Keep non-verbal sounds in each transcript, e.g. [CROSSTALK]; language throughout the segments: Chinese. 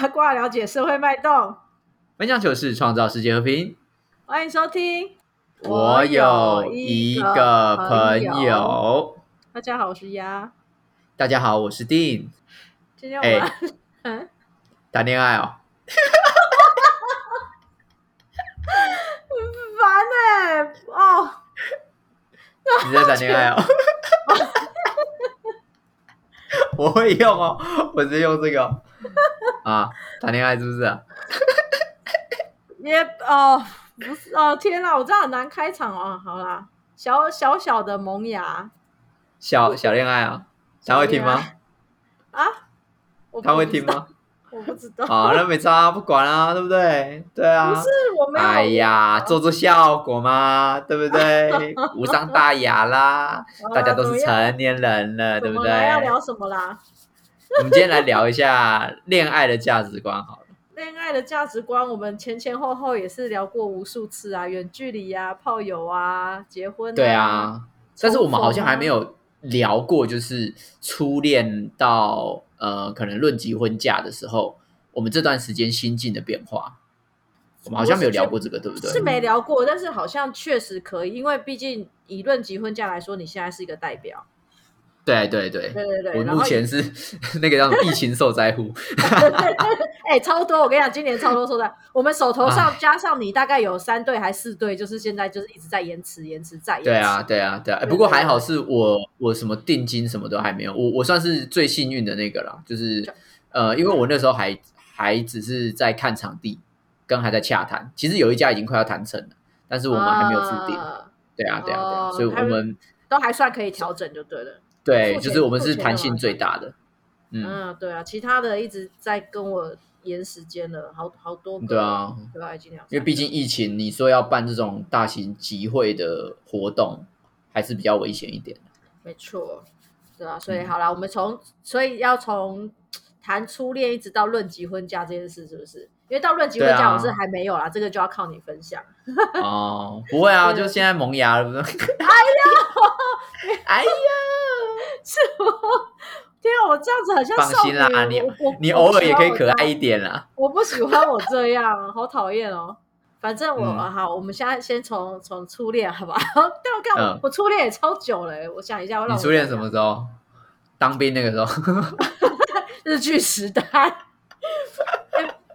八卦了解社会脉动，分享糗事，创造世界和平。欢迎收听。我有一个朋友，大家好，我是鸭。大家好，我是丁。今天我们 [LAUGHS] 嗯谈恋爱哦，很 [LAUGHS] 烦哎哦，你在谈恋爱哦？[LAUGHS] 我会用哦，我直接用这个哦啊，谈恋爱是不是啊？也哦不是哦，天哪，我这样很难开场哦。好啦，小小小的萌芽小小恋爱啊，他会听吗？啊，他会听？吗？我不知道，啊，那没差，不管啊，对不对？对啊。不是我没有。哎呀，做做效果嘛，对不对？无伤大雅啦，大家都是成年人了，对不对？要聊什么啦？我们今天来聊一下恋爱的价值观，好了。恋爱的价值观，我们前前后后也是聊过无数次啊，远距离啊，炮友啊，结婚、对啊，但是我们好像还没有。有聊过，就是初恋到呃，可能论及婚嫁的时候，我们这段时间心境的变化，我们好像没有聊过这个，对不对？是没聊过，但是好像确实可以，因为毕竟以论及婚嫁来说，你现在是一个代表。对对对对对对我目前是 [LAUGHS] 那个叫什么疫情受灾户，[LAUGHS] 哎、超多！我跟你讲，今年超多受灾我们手头啊上，加上你大概有三对还四对，就是现在就是一直在延迟、延迟再延迟。对啊，对啊，对啊。不过还好是我我什么定金什么都还没有，我我算是最幸运的那个啦，就是呃，因为我那时候还还只是在看场地，跟还在洽谈，其实有一家已经快要谈成了，但是我们还没有付定。啊对啊，对啊，对啊，哦所以我们都还算可以调整就对了。对，就是我们是弹性最大的。嗯，嗯，对啊，其他的一直在跟我延时间了，好好多个。对啊，对啊，已经两三个。因为毕竟疫情，你说要办这种大型集会的活动，还是比较危险一点的。没错，对啊，所以嗯好啦，我们从所以要从谈初恋一直到论及婚嫁这件事，是不是？因为到论及婚对啊嫁我是还没有啦，这个就要靠你分享。哦，不会啊，[LAUGHS] 就现在萌芽了，不是？[LAUGHS] 哎呀，[LAUGHS] 是吗？天啊，我这样子好像放心啦，你你偶尔也可以可爱一点啦。我不喜欢我这样，好讨厌哦。反正我、嗯好，我们现在先从从初恋好不好？但我看我、嗯我初恋也超久了欸，我想一下，我初恋什么时候？当兵那个时候？日剧时代。欸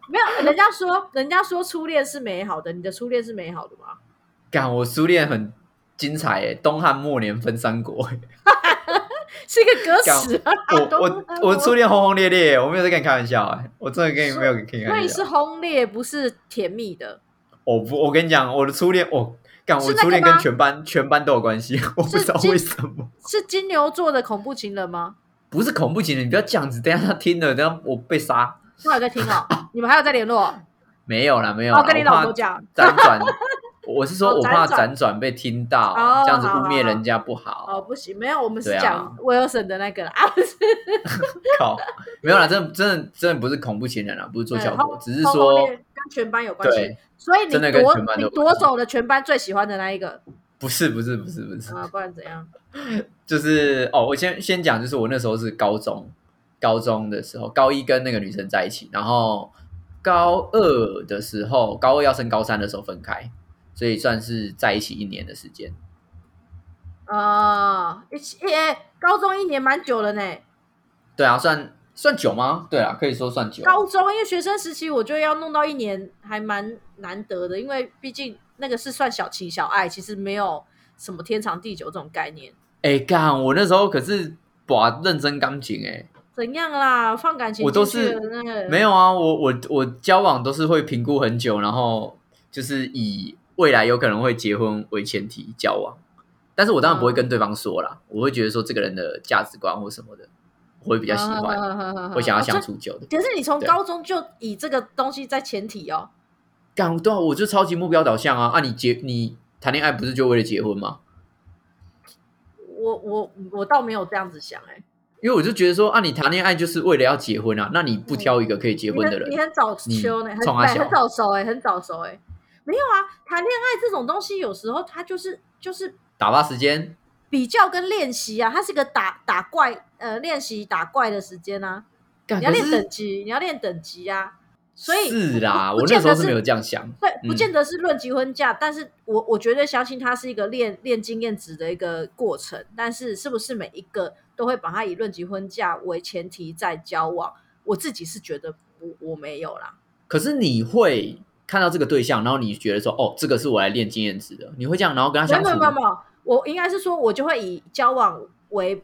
没有，人家说，人家说初恋是美好的，你的初恋是美好的吗？干，我初恋很精彩诶，东汉末年分三国欸。[LAUGHS] 是一个歌词啊！我我我初恋轰轰烈烈，我没有在跟你开玩笑哎，我真的跟你没有跟你开所以是玩笑。轰烈，不是甜蜜的。我不，我跟你讲，我的初恋，我干，是那个我初恋跟吗全班全班都有关系，[LAUGHS] 我不知道金为什么。是金牛座的恐怖情人吗？不是恐怖情人，你不要这样子，等一下他听了，等一下我被杀。他有在听哦，你们还有在联络？没有啦，没有啦，我跟你老婆讲，辗转，我是说我怕辗转被听到，这样子污蔑人家不好。哦，不行，没有，我们是讲威尔森的那个啊，不是靠，没有啦，真的真的真的不是恐怖情人啦，不是做效果，只是说跟全班有关系，，所以你真的跟夺全班你夺走了全班最喜欢的那一个不是不是不是不是，啊，不然怎样？就是哦，我先先讲，就是我那时候是高中，高中的时候，高一跟那个女生在一起，然后高二的时候，高二要升高三的时候分开，所以算是在一起一年的时间。啊，一起诶，高中一年蛮久了呢。对啊，算算久吗？对啊，可以说算久。高中因为学生时期，我觉得要弄到一年还蛮难得的，因为毕竟那个是算小情小爱，其实没有什么天长地久这种概念。哎，干，我那时候可是把认真钢琴哎，怎样啦？放感情我都是没有啊，我我我交往都是会评估很久，然后就是以未来有可能会结婚为前提交往，但是我当然不会跟对方说啦，我会觉得说这个人的价值观或什么的，我会比较喜欢，欢会想要相哦处久的。这可是你从高中就以这个东西在前提哦。干对啊，我就超级目标导向啊！啊，你结你谈恋爱不是就为了结婚吗？我我我倒没有这样子想哎、因为我就觉得说啊，你谈恋爱就是为了要结婚啊，那你不挑一个可以结婚的人很你，很早秋呢，你很早熟哎、很早熟哎、没有啊，谈恋爱这种东西有时候它就是就是打发时间。比较跟练习啊，它是个打打怪呃练习打怪的时间啊。你要练等级，你要练等级啊。所以是啦，我那时候是没有这样想。对，嗯不见得是论及婚嫁，但是我我绝对相信它是一个练练经验值的一个过程。但是是不是每一个都会把它以论及婚嫁为前提在交往？我自己是觉得我我没有啦。可是你会看到这个对象，然后你觉得说，哦，这个是我来练经验值的，你会这样，然后跟他相处没有没有没有，我应该是说，我就会以交往为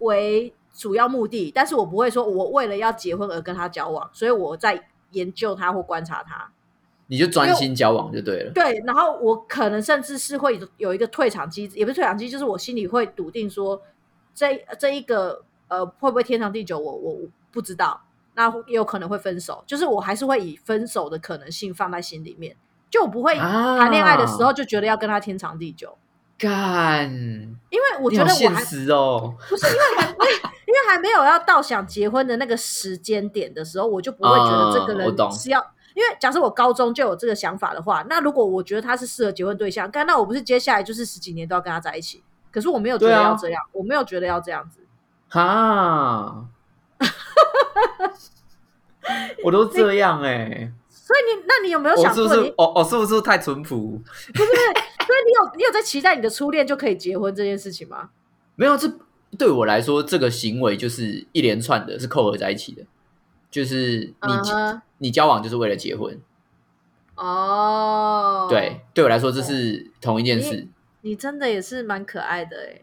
为主要目的，但是我不会说我为了要结婚而跟他交往，所以我在研究他或观察他。你就专心交往就对了。对，然后我可能甚至是会有一个退场机制，也不是退场机制，就是我心里会笃定说，这这一个呃会不会天长地久，我我我不知道，那也有可能会分手，就是我还是会以分手的可能性放在心里面，就我不会啊谈恋爱的时候就觉得要跟他天长地久，干，因为我觉得我还现实哦。不是因为 [LAUGHS] 为还没有要到想结婚的那个时间点的时候，我就不会觉得这个人是要。因为假设我高中就有这个想法的话，那如果我觉得他是适合结婚对象，干那我不是接下来就是十几年都要跟他在一起？可是我没有觉得要这样，我没有觉得要这样子。哈，[LAUGHS] 我都这样哎、所以你，那你有没有我是不想过你？是哦哦是不是太淳朴？[LAUGHS] 不是所以你有你有在期待你的初恋就可以结婚这件事情吗？没有，这对我来说，这个行为就是一连串的，是扣合在一起的。就是你、你交往就是为了结婚，哦，对，对我来说这是同一件事。你真的也是蛮可爱的哎，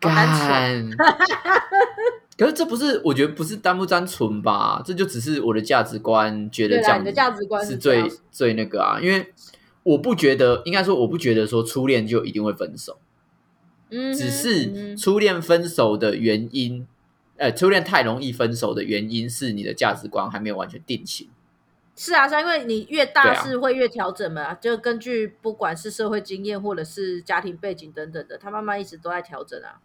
好单 [LAUGHS] 可是这不是，我觉得不是单不单纯吧？这就只是我的价值观，觉得这样的价值观是最最那个啊，因为我不觉得，应该说我不觉得说初恋就一定会分手，嗯，只嗯是哼初恋分手的原因，呃，初恋太容易分手的原因是你的价值观还没有完全定型。是啊，是啊，因为你越大啊是会越调整嘛，就根据不管是社会经验或者是家庭背景等等的，他慢慢一直都在调整啊。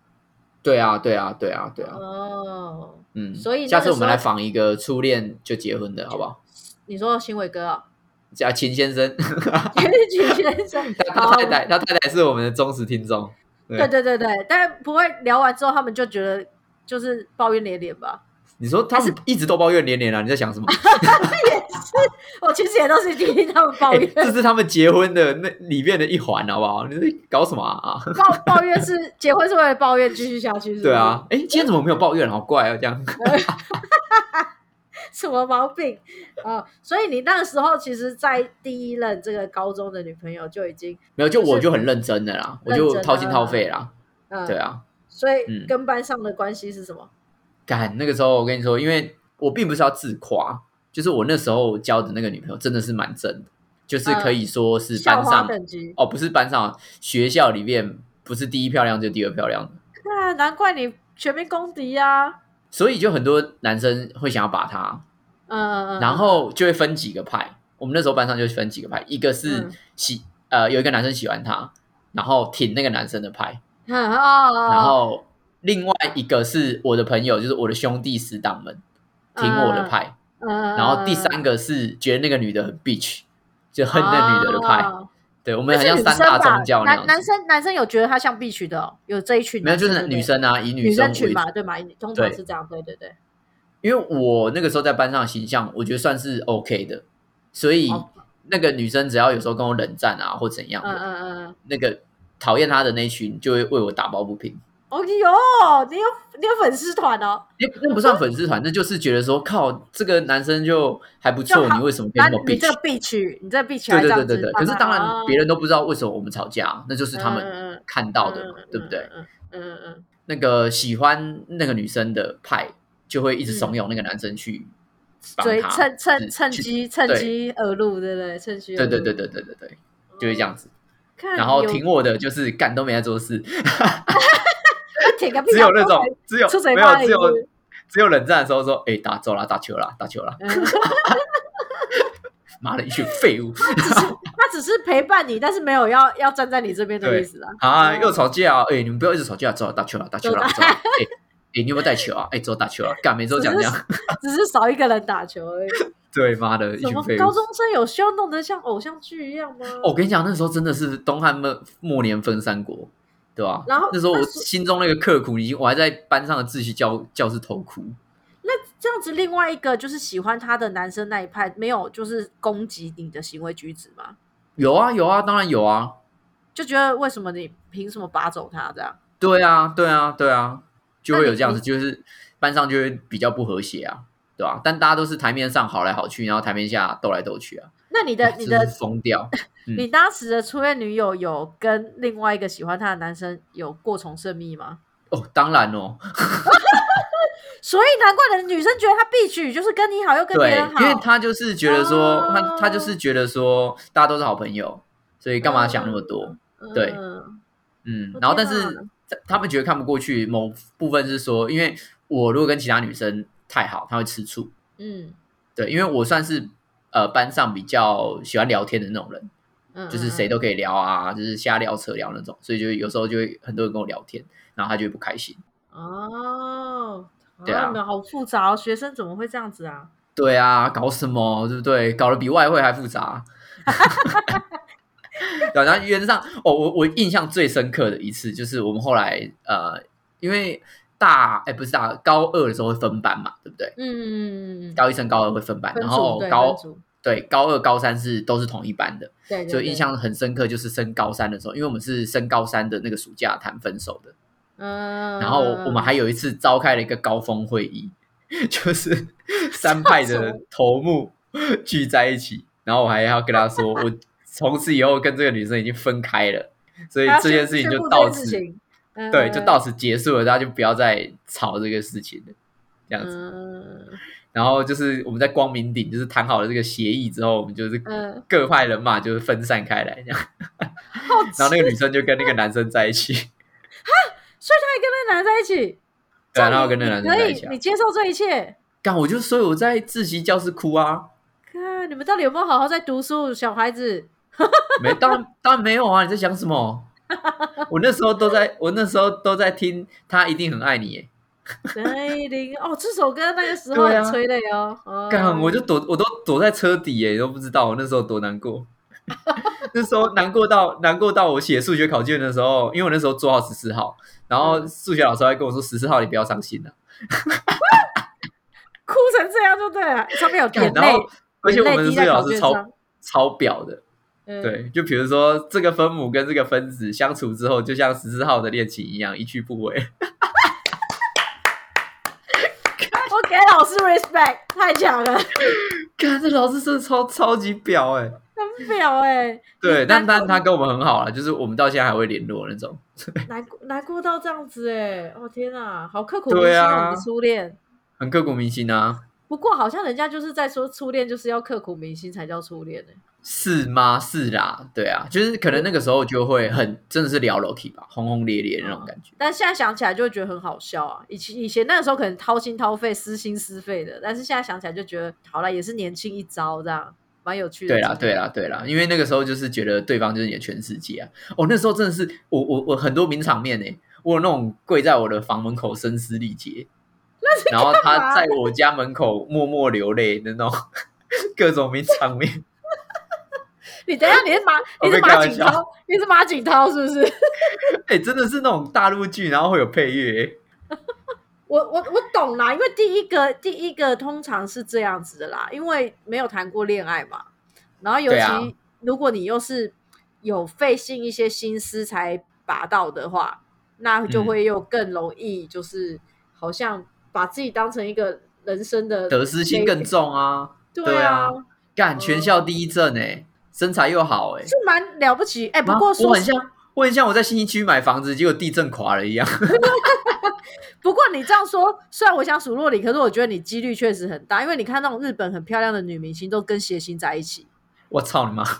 对啊，对啊，对啊，对啊，哦，嗯，所以下次我们来访一个初恋就结婚的好不好？你说新伟哥啊，叫秦先生，[LAUGHS] [LAUGHS] 秦先生，他太太，他太太是我们的忠实听众。对对对对对，但不会聊完之后，他们就觉得就是抱怨连连吧。你说他是一直都抱怨连连啊？你在想什么？[LAUGHS] 也是我其实也都是听他们抱哎怨，这是他们结婚的那里面的一环，好不好？你在搞什么啊？抱抱怨是结婚是为了抱怨继续下去，是是对啊，哎，今天怎么没有抱怨？好怪啊，这样。[LAUGHS] [LAUGHS] 什么毛病？啊、[LAUGHS] 所以你那个时候，其实，在第一任这个高中的女朋友就已经，没有，就就是我就很认真的啦，我就掏心啊掏肺啦。嗯，对，啊，所以嗯。跟班上的关系是什么？干那个时候，我跟你说，因为我并不是要自夸，就是我那时候交的那个女朋友真的是蛮正的，就是可以说是班上哦，不是班上，学校里面不是第一漂亮就第二漂亮的，啊，难怪你全民公敌呀、所以就很多男生会想要把他，嗯然后就会分几个派。我们那时候班上就分几个派，一个是嗯。喜、呃有一个男生喜欢她，然后挺那个男生的派，嗯 [LAUGHS] 哦，然后另外一个是我的朋友，就是我的兄弟死党们挺我的派，嗯，嗯，然后第三个是觉得那个女的很 bitch，就恨那女的的派。哦对，我们很像三大宗教那样。男男生男生有觉得他像必须的、哦，有这一群没有，就是女生啊，以女生群嘛，对嘛，通常对是这样，对对对。因为我那个时候在班上的形象，我觉得算是 OK 的，所以哦那个女生只要有时候跟我冷战啊，或怎样嗯的，嗯嗯嗯，那个讨厌她的那一群就会为我打抱不平。哦哟，你有你有粉丝团哦，那那不算粉丝团，那就是觉得说，靠，这个男生就还不错，你为什么可以那那么你这 bitch？个必取，你这个必取对对对对对。可是当然，别人人都不知道为什么我们吵架，那就是他们们看到的嘛，对不对？？嗯嗯嗯嗯那个喜欢那个女生的派就会一直怂恿那个男生去追他，趁趁趁机趁机而入，对不对？趁机对对对对对对对，就会这样子。然后挺我的就是干都没在做事，[LAUGHS] 只有那种只有没有只有只有冷战的时候说，哎，打走啦，打球啦，打球啦，嗯 [LAUGHS] 妈的一群废物 [LAUGHS] 他只是陪伴你，但是没有要要站在你这边的意思啊。啊！哦又吵架啊！哎，你们不要一直吵架，走了，打球了，打球了，走啦！哎哎，你有没有带球啊？哎，走打球啦！干，每周讲这样，只是少一个人打球而已。[LAUGHS] 对，妈的一群废物高。中生有需要弄得像偶像剧一样吗？哦我跟你讲，那时候真的是东汉末末年分三国，对吧？然后那时候我心中那个刻苦，已经我还在班上的秩序教教室偷哭。那这样子，另外一个就是喜欢他的男生那一派，没有就是攻击你的行为举止吗？有啊有啊，当然有啊。就觉得为什么你凭什么拔走他这样？对啊对啊对啊，就会有这样子，就是班上就会比较不和谐啊，对吧、但大家都是台面上好来好去，然后台面下斗来斗去啊。那你的你的疯掉。[LAUGHS] 嗯你当时的初恋女友有跟另外一个喜欢他的男生有过从甚密吗？哦，当然哦，[LAUGHS] 所以难怪的女生觉得他必娶就是跟你好又跟别人，好，因为他就是觉得说，哦他他就是觉得说，大家都是好朋友，所以干嘛想那么多？对嗯然后但是他他们觉得看不过去，某部分是说，因为我如果跟其他女生太好，他会吃醋。嗯对，因为我算是呃班上比较喜欢聊天的那种人，嗯，就是谁都都可以聊啊，就是瞎聊扯聊那种，所以就有时候就会很多人跟我聊天，然后他就会不开心。哦，对啊好复杂哦，学生怎么会这样子啊？对啊，搞什么，对不对？搞得比外汇还复杂。[LAUGHS] 对，然后原则上，哦，我我印象最深刻的一次就是我们后来呃，因为大哎不是大高二的时候会分班嘛，对不对？嗯高一升高二会分班，分然后高对高二高三是都是同一班的，对，对对所以印象很深刻，就是升高三的时候，因为我们是升高三的那个暑假谈分手的，嗯，然后我们还有一次召开了一个高峰会议，就是 [LAUGHS] 三派的头目聚在一起，然后我还要跟他说，[LAUGHS] 我从此以后跟这个女生已经分开了，所以这件事情就到此嗯对，就到此结束了，大家就不要再吵这个事情了，这样子。嗯然后就是我们在光明顶，就是谈好了这个协议之后，我们就是嗯，各派人马就是分散开来这样，好然后那个女生就跟那个男生在一起，[LAUGHS] 所以他还跟那个男的在一起，然后跟那个男生在一起啊你。接受这一切。干，我就所以我在自习教室哭啊，看你们到底有没有好好在读书，小孩子？[LAUGHS] 没，当然当然没有啊！你在想什么？[LAUGHS] 我那时候都在，我那时候都在听，他一定很爱你耶。雷凌哦，这首歌那个时候很催泪哦。哦干，我就躲，我都躲在车底耶，都不知道我那时候多难过。[LAUGHS] 那时候难过到难过到我写数学考卷的时候，因为我那时候做好十四号，然后嗯数学老师还跟我说十四号你不要伤心了、[LAUGHS] 哭成这样就对了，上面有眼然后泪，而且我们的数学老师超。超表的，嗯，对，就比如说这个分母跟这个分子相处之后，就像十四号的恋情一样一去不回。我给老师 respect，太强了，[LAUGHS] 看这老师真的超超级表哎、很表哎。对，但但他跟我们很好了，就是我们到现在还会联络那种。[LAUGHS] 难过难过到这样子哎，哦天哪，好刻骨铭心对啊初恋。很刻骨铭心啊，不过好像人家就是在说初恋就是要刻骨铭心才叫初恋呢。是吗？是啦，对啊，就是可能那个时候就会很真的是聊 Loki 吧，轰轰烈烈那种感觉。但现在想起来就会觉得很好笑啊！以前以前那个时候可能掏心掏肺、撕心撕肺的，但是现在想起来就觉得好了，也是年轻一招，这样蛮有趣的。对啦，对啦，对啦，因为那个时候就是觉得对方就是你的全世界啊。哦，那时候真的是我我我很多名场面呢、我有那种跪在我的房门口声嘶力竭，[LAUGHS] 然后他在我家门口默默流泪的那种 [LAUGHS] 各种名场面。你等一下，你是马，[LAUGHS] 你是马景涛，你是马景涛是不是？哎、真的是那种大陆剧，然后会有配乐、欸。我我我懂啦，因为第一个第一个通常是这样子的啦，因为没有谈过恋爱嘛，然后尤其、啊如果你又是有费尽一些心思才拔到的话，那就嗯会又更容易就是好像把自己当成一个人生的得失心更重啊！对对啊啊，干全校第一正哎、身材又好哎、是蛮了不起。哎、不啊过说很像，我很像我在新一区买房子，结果地震垮了一样。[LAUGHS] 不过你这样说，虽然我想数落你，可是我觉得你几率确实很大，因为你看那种日本很漂亮的女明星都跟谐星在一起，[LAUGHS] 我操你妈！[LAUGHS]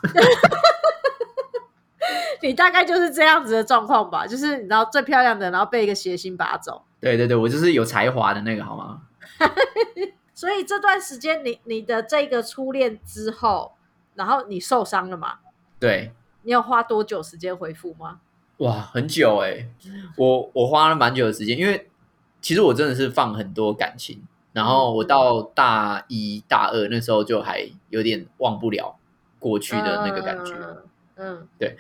你大概就是这样子的状况吧？就是你知道最漂亮的，然后被一个谐星拔走。对对对，我就是有才华的那个，好吗？[LAUGHS] 所以这段时间你你的这个初恋之后，然后你受伤了嘛？对，你有花多久时间恢复吗？哇，很久哎、我我花了蛮久的时间，因为其实我真的是放很多感情，然后我到大一大二那时候就还有点忘不了过去的那个感觉，嗯，对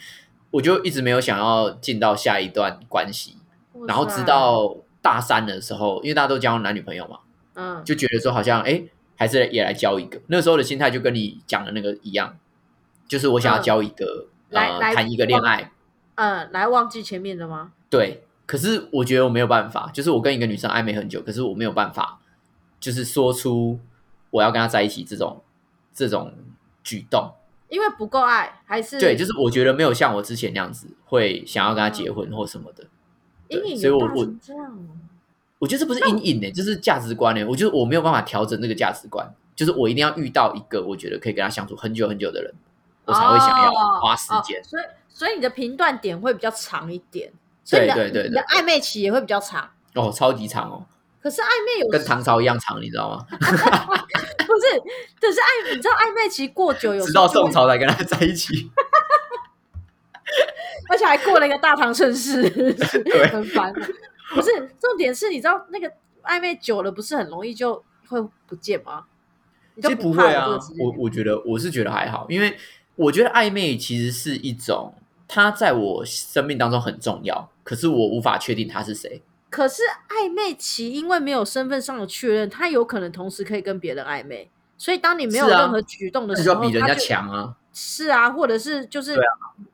我就一直没有想要进到下一段关系，嗯然后直到大三的时候，因为大家都交男女朋友嘛，嗯，就觉得说好像哎，还是也来交一个。那时候的心态就跟你讲的那个一样，就是我想要交一个，呃，来来谈一个恋爱。嗯，来忘记前面的吗？对，可是我觉得我没有办法，就是我跟一个女生暧昧很久，可是我没有办法，就是说出我要跟她在一起这种这种举动。因为不够爱，还是对，就是我觉得没有像我之前那样子会想要跟她结婚或什么的。阴影所以我我。我觉得这不是阴影呢、就是价值观呢、我觉得我没有办法调整这个价值观，就是我一定要遇到一个我觉得可以跟他相处很久很久的人，我才会想要花时间哦。所以，所以你的评断点会比较长一点，对对对你的暧昧期也会比较长。哦，超级长哦，可是暧昧有跟唐朝一样长，你知道吗？[LAUGHS] 不是，可是暧，你知道暧昧期过久，有直到宋，朝才跟他在一起。而且还过了一个大唐盛世，[LAUGHS] 对很烦。不是，重点是你知道那个暧昧久了，不是很容易就会不见吗？其实不怕会啊我我觉得我是觉得还好，因为我觉得暧昧其实是一种，它在我生命当中很重要，可是我无法确定他是谁。可是暧昧期因为没有身份上的确认，他有可能同时可以跟别人暧昧，所以当你没有任何举动的时候，要比人家强啊！是啊，或者是就是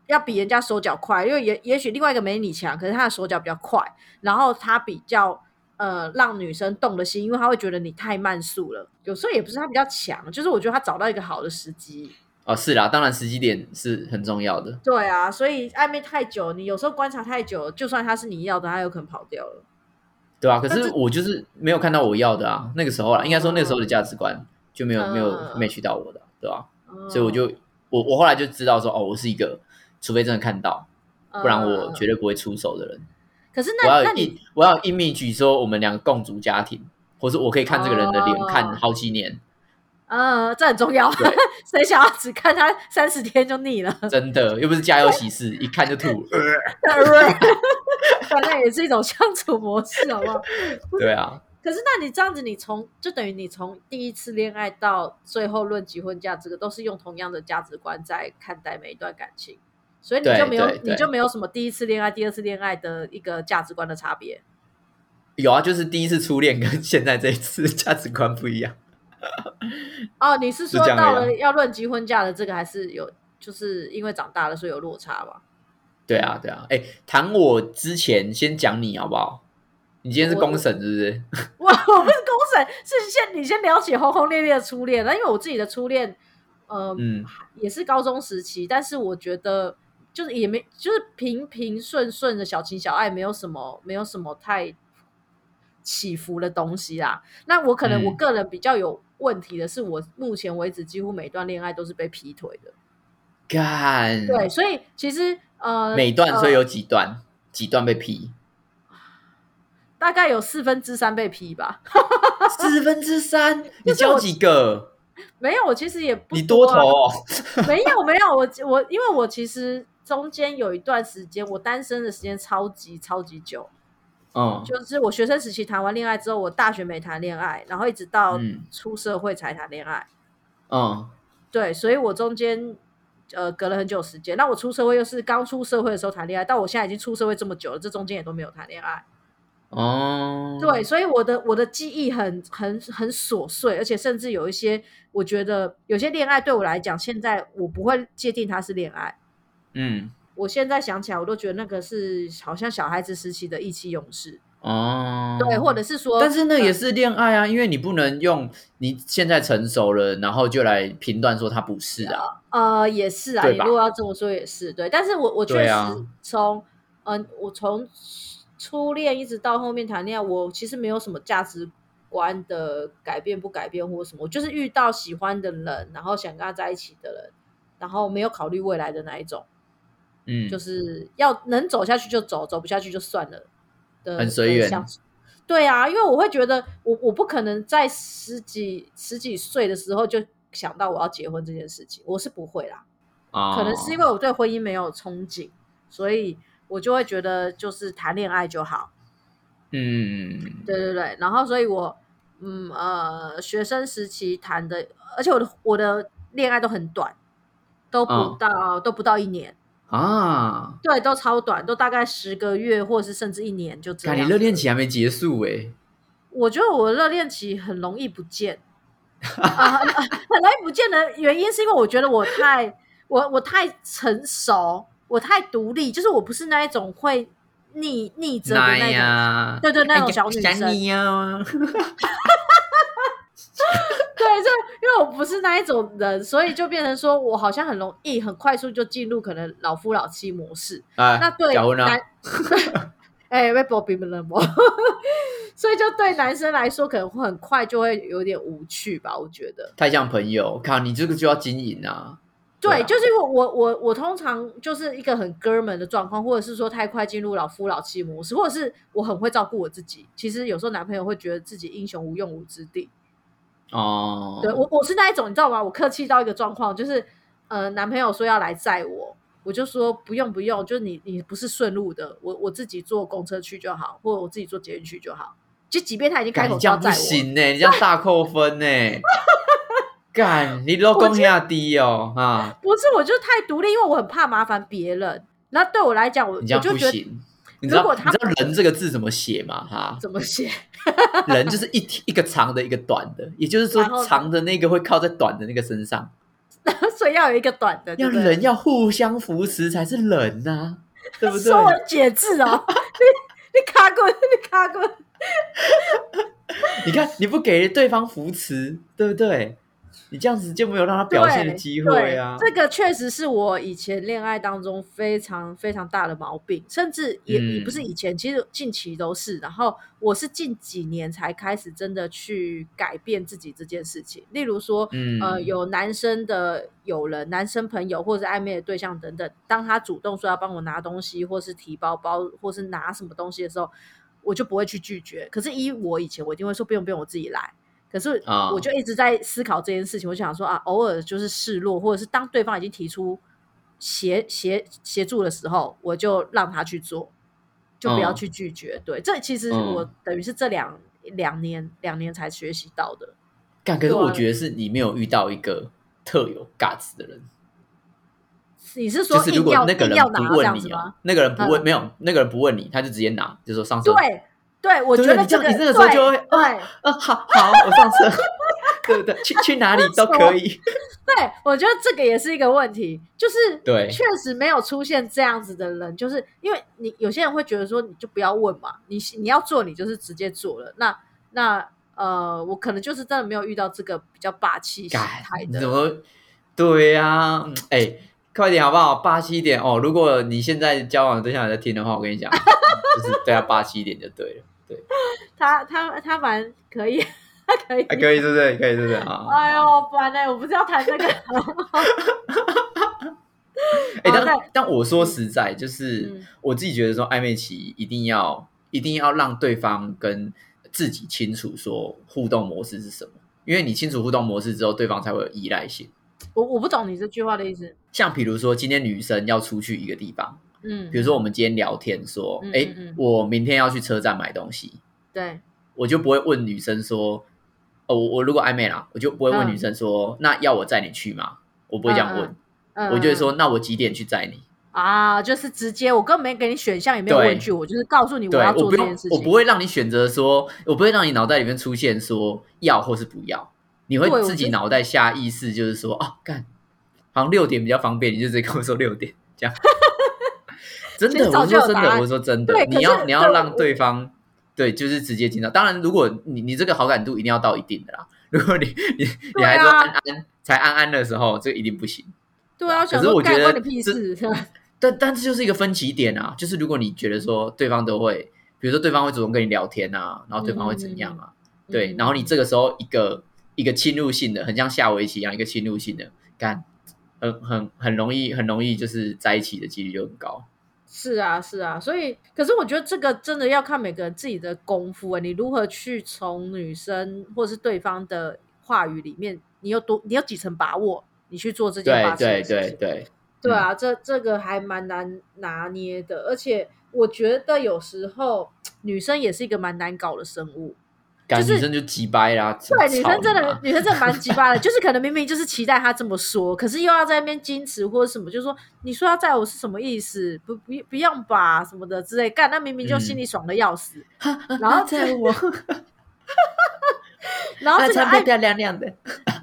要比人家手脚快，因为也也许另外一个没你强，可是他的手脚比较快，然后他比较呃让女生动了心，因为他会觉得你太慢速了。有时候也不是他比较强，就是我觉得他找到一个好的时机。哦，是啦，当然时机点是很重要的。对啊，所以暧昧太久，你有时候观察太久，就算他是你要的，他有可能跑掉了。对啊，可是是我就是没有看到我要的啊，那个时候啦，应该说那个时候的价值观就没有、没有嗯 match 到我的，对吧、嗯所以我就我我后来就知道说，哦，我是一个，除非真的看到，不然我嗯绝对不会出手的人。可是我要有那那你我要有一密举说我们两个共组家庭，或是我可以看这个人的脸、哦看好几年，嗯，这很重要对。谁想要只看他三十天就腻了？真的又不是家有喜事，一看就吐。反正也是一种相处模式，好不好？对啊，可是那你这样子，你从就等于你从第一次恋爱到最后论及婚嫁，这个都是用同样的价值观在看待每一段感情，所以你就没有你就没有什么第一次恋爱、第二次恋爱的一个价值观的差别。有啊，就是第一次初恋跟现在这一次价值观不一样。[LAUGHS] 哦，你是说到了要论及婚嫁的这个，还是有就是因为长大了所以有落差吧？对啊，对啊，哎，谈我之前先讲你好不好？你今天是我公审是不是？[LAUGHS] 我我不是公审，是先你先了解轰轰烈烈的初恋，那因为我自己的初恋，呃，嗯，也是高中时期，但是我觉得就是也没就是平平顺顺的小情小爱，没有什么没有什么太起伏的东西啦。那我可能嗯我个人比较有问题的是，我目前为止几乎每段恋爱都是被劈腿的。干，对，所以其实呃，每段所以呃有几段，几段被批，大概有四分之三被批吧。四分之三，[LAUGHS] 你交几个？没有，我其实也不你多啊头哦，[LAUGHS] 没有没有，我我因为我其实中间有一段时间，我单身的时间超级超级久，嗯，就是我学生时期谈完恋爱之后，我大学没谈恋爱，然后一直到嗯出社会才谈恋爱。嗯，对，所以我中间呃隔了很久时间。那我出社会又是刚出社会的时候谈恋爱，到我现在已经出社会这么久了，这中间也都没有谈恋爱。哦，对，所以我的我的记忆很很很琐碎，而且甚至有一些，我觉得有些恋爱对我来讲，现在我不会界定它是恋爱。嗯，我现在想起来，我都觉得那个是好像小孩子时期的意气用事，哦，对，或者是说，但是那也呃是恋爱啊，因为你不能用你现在成熟了，然后就来评断说他不是啊。呃，也是啊，你如果要这么说也是对，但是我我确实从嗯、我从初恋一直到后面谈恋爱，我其实没有什么价值观的改变不改变或什么，我就是遇到喜欢的人，然后想跟他在一起的人，然后没有考虑未来的那一种，嗯，就是要能走下去就走，走不下去就算了的，很随缘对啊，因为我会觉得我我不可能在十几十几岁的时候就想到我要结婚这件事情，我是不会啦。哦可能是因为我对婚姻没有憧憬，所以我就会觉得就是谈恋爱就好。嗯，对对对，然后所以我嗯呃学生时期谈的，而且我的我的恋爱都很短，都不嗯到、都不到一年，啊，对，都超短，都大概十个月或者是甚至一年就这样。你热恋期还没结束哎，我觉得我的热恋期很容易不见，啊、很很容易不见的原因是因为我觉得我太我我太成熟，我太独立，就是我不是那一种会逆逆着的那那种，呀，对对那种小女生，想你啊，[LAUGHS] 对，就因为我不是那一种人，所以就变成说我好像很容易很快速就进入可能老夫老妻模式。哎，那对男，[LAUGHS] 哎，被波比们了吗？[LAUGHS] 所以就对男生来说，可能会很快就会有点无趣吧，我觉得。太像朋友，靠你这个就要经营啊。对，啊就是因为我我我通常就是一个很哥们的状况，或者是说太快进入老夫老妻模式，或者是我很会照顾我自己。其实有时候男朋友会觉得自己英雄无用武之地。哦，对我我是那一种，你知道吗？我客气到一个状况，就是呃，男朋友说要来载我，我就说不用不用，就是你你不是顺路的，我我自己坐公车去就好，或者我自己坐捷运去就好。就即便他已经开口说要载我，行呢，你这样大扣分呢。[LAUGHS] 干，你老公下低哦啊！不是，我就太独立，因为我很怕麻烦别人。然后对我来讲，我就觉得不行。你知道如果他你知道“人”这个字怎么写吗？哈，怎么写？[LAUGHS] 人就是一一个长的，一个短的，也就是说长的那个会靠在短的那个身上。[LAUGHS] 所以要有一个短的，要人要互相扶持才是人呐、对不对说？我解字哦，[LAUGHS] 你你卡滚，你卡滚。你看，你不给对方扶持，对不对？你这样子就没有让他表现的机会啊。这个确实是我以前恋爱当中非常非常大的毛病，甚至也、嗯也不是以前，其实近期都是。然后我是近几年才开始真的去改变自己这件事情。例如说，嗯呃，有男生的友人、男生朋友或者是暧昧的对象等等，当他主动说要帮我拿东西，或是提包包，或是拿什么东西的时候，我就不会去拒绝。可是，以我以前，我一定会说不用不用，我自己来。可是啊我就一直在思考这件事情，我就想说啊，偶尔就是示弱，或者是当对方已经提出协协协助的时候，我就让他去做，就不要嗯去拒绝。对，这其实嗯我等于是这两两年两年才学习到的。干，可是我觉得是你没有遇到一个特有 guts 的人，你是说就是如果那个人不问你哦样子吗？，那个人不问，嗯没有那个人不问你，他就直接拿，就说上车。对对，我对觉得这样你这个时候就会对啊，好好，我上车。[LAUGHS] [LAUGHS] 对不对？去去哪里都可以。[LAUGHS] 对，我觉得这个也是一个问题，就是对确实没有出现这样子的人，就是因为你有些人会觉得说，你就不要问嘛，你你要做，你就是直接做了。那那呃，我可能就是真的没有遇到这个比较霸气形干态的。怎么？对呀、嗯哎、快点好不好？霸气一点哦！如果你现在交往的对象有在听的话，我跟你讲，[LAUGHS] 就是对他霸气一点就对了。对，他他他蛮可以，他可以。还可以，对不对？可以，对不对 [LAUGHS] 啊？哎呦，烦哎、我不是要谈这个。[LAUGHS] 哎、好但但我说实在，就是、嗯我自己觉得说，暧昧期一定要一定要让对方跟自己清楚说互动模式是什么，因为你清楚互动模式之后，对方才会有依赖性。我我不懂你这句话的意思。像比如说，今天女生要出去一个地方，嗯，比如说我们今天聊天说，哎、嗯嗯嗯我明天要去车站买东西，对，我就不会问女生说，哦，我我如果暧昧啦，我就不会问嗯女生说，那要我载你去吗？我不会这样问，嗯我就会说，那我几点去载你？啊，就是直接，我根本没给你选项，也没有问句，我就是告诉你我，要做这件事，情。我不会让你选择说，我不会让你脑袋里面出现说要或是不要，你会自己脑袋下意识就是说，哦，干，好像六点比较方便，你就直接跟我说六点这样。[LAUGHS] 真的，其实早我说真的，我说真的你要你要让对方对，就是直接听到。当然，如果你你这个好感度一定要到一定的啦，如果你你你还说安安才安安的时候，这个一定不行。对啊，可是我觉得。但但这就是一个分歧点啊，就是如果你觉得说对方都会，比如说对方会主动跟你聊天啊，然后对方会怎样啊，对，嗯然后你这个时候一个一个侵入性的，很像下围棋一样，一个侵入性的，干，很很很容易很容易就是在一起的几率就很高。是啊，是啊，所以，可是我觉得这个真的要看每个人自己的功夫啊，你如何去从女生或是对方的话语里面，你有多，你有几层把握，你去做这件事情对对，对啊，这这个还蛮难拿捏的，而且我觉得有时候女生也是一个蛮难搞的生物。就是女生就急掰啦，对，女生真的，女生真的蛮鸡掰的，就是可能明明就是期待他这么说，可是又要在那边矜持或者什么，就是说你说要载我是什么意思？不不不用吧，什么的之类，干那明明就心里爽的要死，[LAUGHS] 然后在我 [LAUGHS] 然后这个暧穿漂漂亮亮的，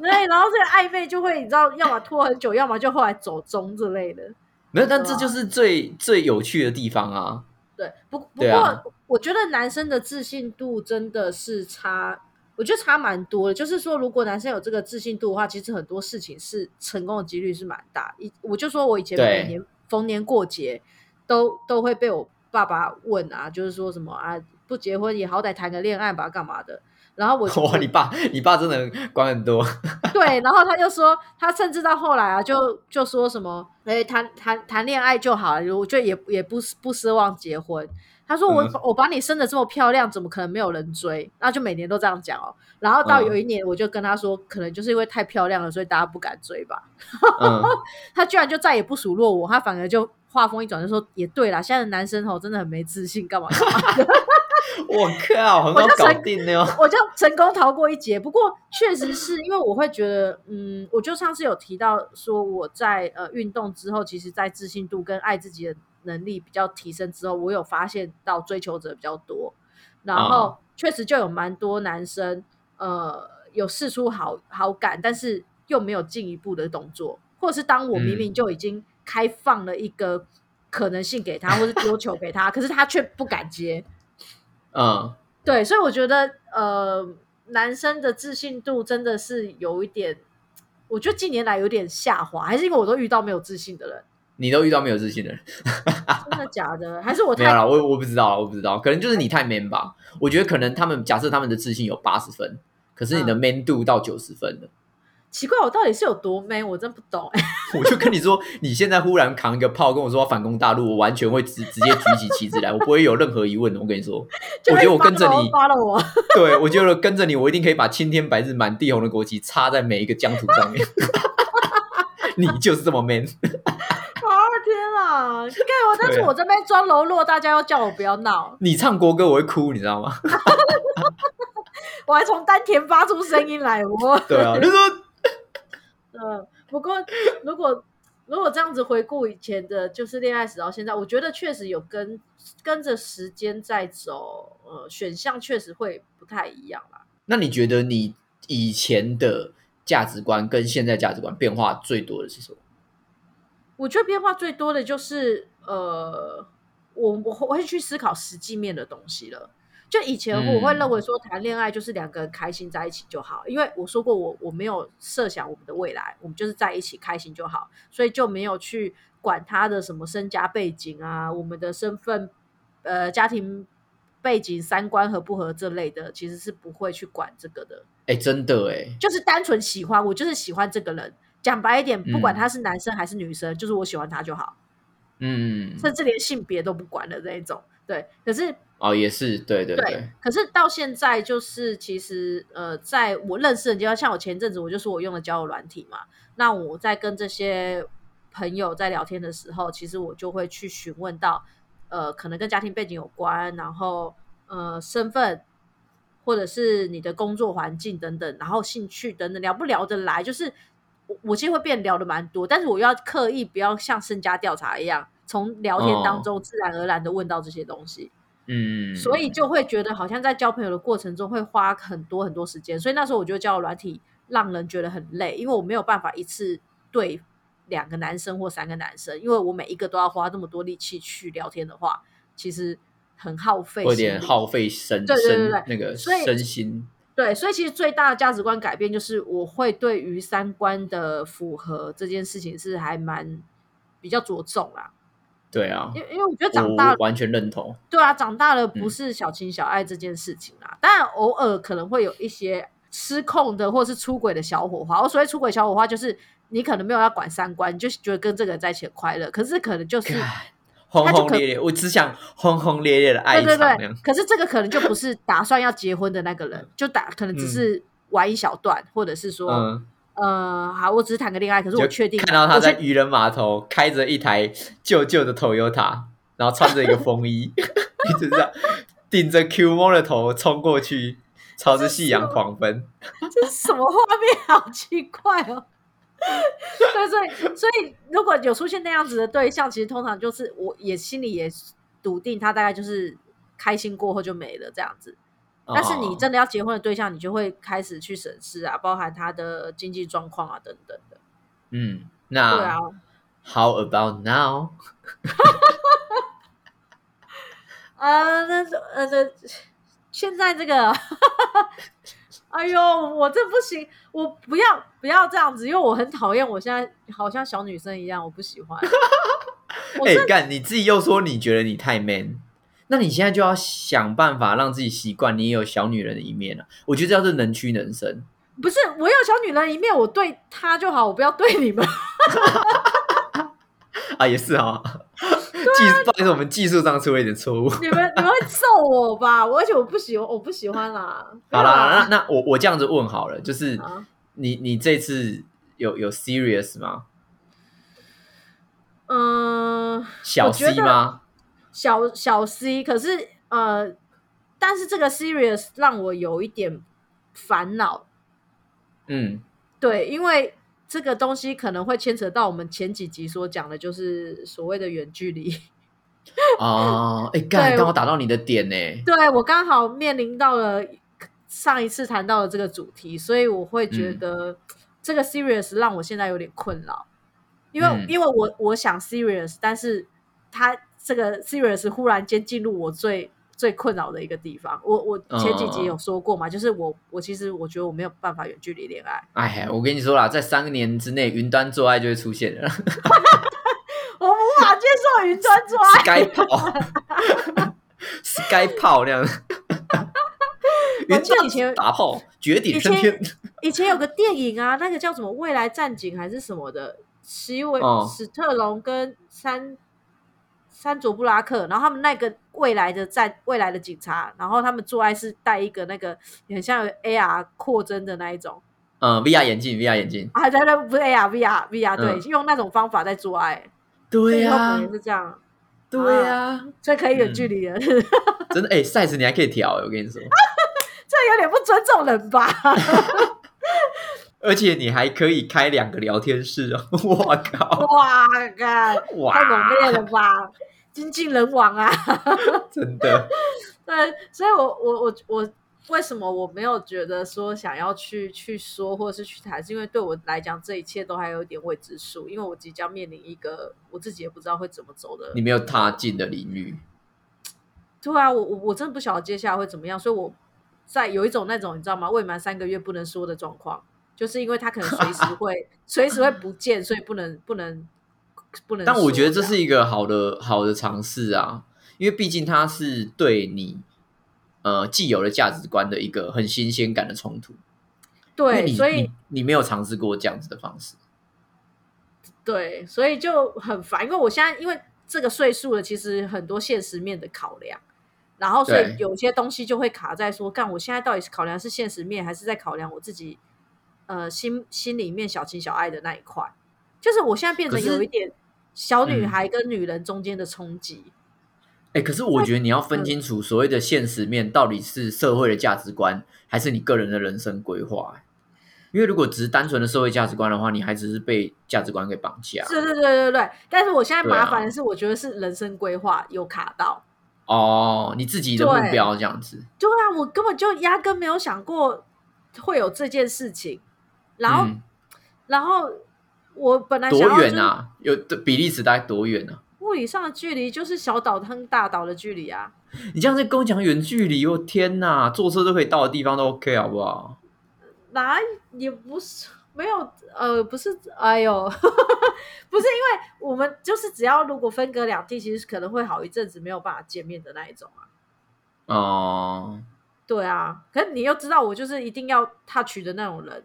对，然后这个暧昧就会你知道，要么拖很久，要么就后来走中之类的。没有，但这就是最最有趣的地方啊。对，不不过我觉得男生的自信度真的是差，我觉得差蛮多的。就是说，如果男生有这个自信度的话，其实很多事情是成功的几率是蛮大。以我就说我以前每年逢年过节都都会被我爸爸问啊，就是说什么啊，不结婚也好歹谈个恋爱吧，干嘛的？然后我就哇，你爸你爸真的管很多，对，然后他就说，他甚至到后来啊，就就说什么，哎，谈谈谈恋爱就好了，我觉得也也不不奢望结婚。他说我、嗯我把你生的这么漂亮，怎么可能没有人追？那就每年都这样讲哦。然后到嗯有一年，我就跟他说，可能就是因为太漂亮了，所以大家不敢追吧。嗯，[LAUGHS] 他居然就再也不数落我，他反而就话锋一转，就说也对啦，现在的男生吼真的很没自信，干嘛干嘛的。[LAUGHS] 我靠，很好搞定的哦。我就成功逃过一劫。不过确实是因为我会觉得，嗯，我就上次有提到说我在呃运动之后，其实在自信度跟爱自己的能力比较提升之后，我有发现到追求者比较多，然后哦确实就有蛮多男生呃有试出好好感，但是又没有进一步的动作，或者是当我明明就已经开放了一个可能性给他，或是丢球给他，可是他却不敢接。嗯，对，所以我觉得呃，男生的自信度真的是有一点，我觉得近年来有点下滑，还是因为我都遇到没有自信的人，你都遇到没有自信的人？真的假的？[LAUGHS] 还是我太没有啦，我我不知道，我不知道，可能就是你太 man 吧。我觉得可能他们假设他们的自信有八十分，可是你的嗯 man 度到九十分了。奇怪？我到底是有多 man？我真不懂、欸。[LAUGHS] 我就跟你说，你现在忽然扛一个炮跟我说要反攻大陆，我完全会直直接举起旗帜来，我不会有任何疑问的。我跟你说，我觉得我跟着你，发了我，[LAUGHS] 对我觉得跟着你，我一定可以把青天白日满地红的国旗插在每一个疆土上面。[LAUGHS] 你就是这么 man，啊天啊！你看我，但是我这边装柔弱，大家要叫我不要闹，你唱国歌我会哭，你知道吗？我还从丹田发出声音来，我对啊，就说嗯，不过如果如果这样子回顾以前的，就是恋爱史到现在，我觉得确实有跟跟着时间在走，呃，选项确实会不太一样啦。那你觉得你以前的价值观跟现在价值观变化最多的是什么？我觉得变化最多的就是，呃，我我会去思考实际面的东西了。就以前我会认为说谈恋爱就是两个人开心在一起就好，因为我说过我我没有设想我们的未来，我们就是在一起开心就好，所以就没有去管他的什么身家背景啊，我们的身份、呃家庭背景、三观合不合这类的，其实是不会去管这个的，哎，真的哎，就是单纯喜欢，我就是喜欢这个人。讲白一点，不管嗯他是男生还是女生，就是我喜欢他就好。嗯，甚至连性别都不管的那一种。对，可是哦，也是，对对对，可是到现在就是其实呃，在我认识的阶段，像我前阵子我就说我用了交友软体嘛，那我在跟这些朋友在聊天的时候，其实我就会去询问到呃，可能跟家庭背景有关，然后呃身份。或者是你的工作环境等等，然后兴趣等等，聊不聊得来，就是我我其实会变聊的蛮多，但是我要刻意不要像身家调查一样，从聊天当中自然而然的问到这些东西。嗯，所以就会觉得好像在交朋友的过程中会花很多很多时间，所以那时候我觉得交友软体让人觉得很累，因为我没有办法一次对两个男生或三个男生，因为我每一个都要花那么多力气去聊天的话，其实很耗费会有，点耗费身对对对对那个身心，对，所以其实最大的价值观改变就是我会对于三观的符合这件事情是还蛮比较着重啦，对啊，因因为我觉得我长大我完全认同，对啊，长大了不嗯。是小情小爱这件事情啊，当然偶尔可能会有一些失控的或是出轨的小火花。我所谓出轨小火花，就是你可能没有要管三观，你就觉得跟这个人在一起很快乐，可是可能就是轰轰烈烈，我只想轰轰烈烈的爱一场对对对，，可是这个可能就不是打算要结婚的那个人，就打可能只是玩一小段，或者是说，嗯，呃，好，我只是谈个恋爱，可是我确定看到他在渔人码头开着一台旧旧的 Toyota，然后穿着一个风衣，[LAUGHS] 一直这样顶着 Q 猫的头冲过去，朝着夕阳狂奔。这是什么画面？[LAUGHS] 好奇怪哦。对，所以所以如果有出现那样子的对象，其实通常就是我也心里也笃定他大概就是开心过后就没了这样子。但是你哦真的要结婚的对象，你就会开始去审视啊，包含他的经济状况啊等等的。嗯，那对那啊，How about now？啊，[LAUGHS] 那呃那现在这个，[LAUGHS] 哎呦，我这不行，我不要不要这样子，因为我很讨厌我现在好像小女生一样，我不喜欢。[LAUGHS] 我哎是，干、你自己又说你觉得你太 man，那你现在就要想办法让自己习惯你也有小女人的一面啊。我觉得这要是能屈能伸。不是我有小女人一面，我对她就好，我不要对你们。啊，也是 [LAUGHS] 啊。技不好意思，我们技术上出了一点错误。你们你们会揍我吧？我而且我不喜欢，我不喜欢啦。好啦，那那我我这样子问好了，就是啊你你这次有有 serious 吗？嗯、小 C 得吗？小小 C，可是呃，但是这个 serious 让我有一点烦恼，嗯，对，因为这个东西可能会牵扯到我们前几集所讲的，就是所谓的远距离。哦，哎，[LAUGHS] 刚刚好打到你的点呢。对我刚好面临到了上一次谈到的这个主题，所以我会觉嗯得这个 serious 让我现在有点困扰，因为、嗯因为我我想 serious，但是他这个 serious 忽然间进入我最最困扰的一个地方。我我前几集有说过嘛，就是我我其实我觉得我没有办法远距离恋爱，哎呀，我跟你说啦，在三年之内，云端做爱就会出现了 [LAUGHS] 我无法接受云端做爱。，Sky 炮，Sky 炮那样。[LAUGHS] 我云端记以前打炮，绝顶升天。以前有个电影啊，那个叫什么《未来战警》还是什么的，史伟、哦史特龙跟山山卓布拉克，然后他们那个未来的战未来的警察，然后他们做爱是戴一个那个很像有 AR 扩增的那一种，嗯，VR 眼镜，VR 眼镜。啊，对对，不是 AR VR VR，对，嗯用那种方法在做爱，对呀能，是这样，对呀，所以可以远距离的，真的哎，size 你还可以调欸，我跟你说，[LAUGHS] 这有点不尊重人吧？[LAUGHS] 而且你还可以开两个聊天室哦，我靠，哇太猛烈了吧！精尽人亡啊！[LAUGHS] 真的，[LAUGHS] 对，所以我我我我为什么我没有觉得说想要去去说或者是去谈，是因为对我来讲这一切都还有一点未知数，因为我即将面临一个我自己也不知道会怎么走的你。没有踏进的领域，对啊，我我我真的不晓得接下来会怎么样，所以我在有一种那种你知道吗？未满三个月不能说的状况，就是因为他可能随时会 [LAUGHS] 随时会不见，所以不能不能不能。但我觉得这是一个好的好的尝试啊，因为毕竟它是对你呃既有的价值观的一个很新鲜感的冲突。对，所以你你没有尝试过这样子的方式，对，所以就很烦，因为我现在因为这个岁数了，其实很多现实面的考量，然后所以有些东西就会卡在说，干我现在到底是考量是现实面，还是在考量我自己呃心心里面小情小爱的那一块？就是我现在变得有一点小女嗯孩跟女人中间的冲击。哎、可是我觉得你要分清楚所谓的现实面到底是社会的价值观，还是你个人的人生规划、欸因为如果只是单纯的社会价值观的话，你还只是被价值观给绑架。对，对对对对，但是我现在麻烦的是，我觉得是人生规划有卡到。哦，你自己的目标这样子，对啊，我根本就压根没有想过会有这件事情，然后、嗯然后我本来想要多就是远啊？有的比利时大概多远啊？物理上的距离就是小岛跟大岛的距离啊。你这样子跟我讲远距离，我天哪，坐车都可以到的地方都 OK 好不好？哪也不是没有呃，不是，哎呦，[LAUGHS] 不是因为我们就是只要如果分隔两地，其实可能会好一阵子没有办法见面的那一种啊。哦、对啊，可是你又知道我就是一定要 touch 的那种人。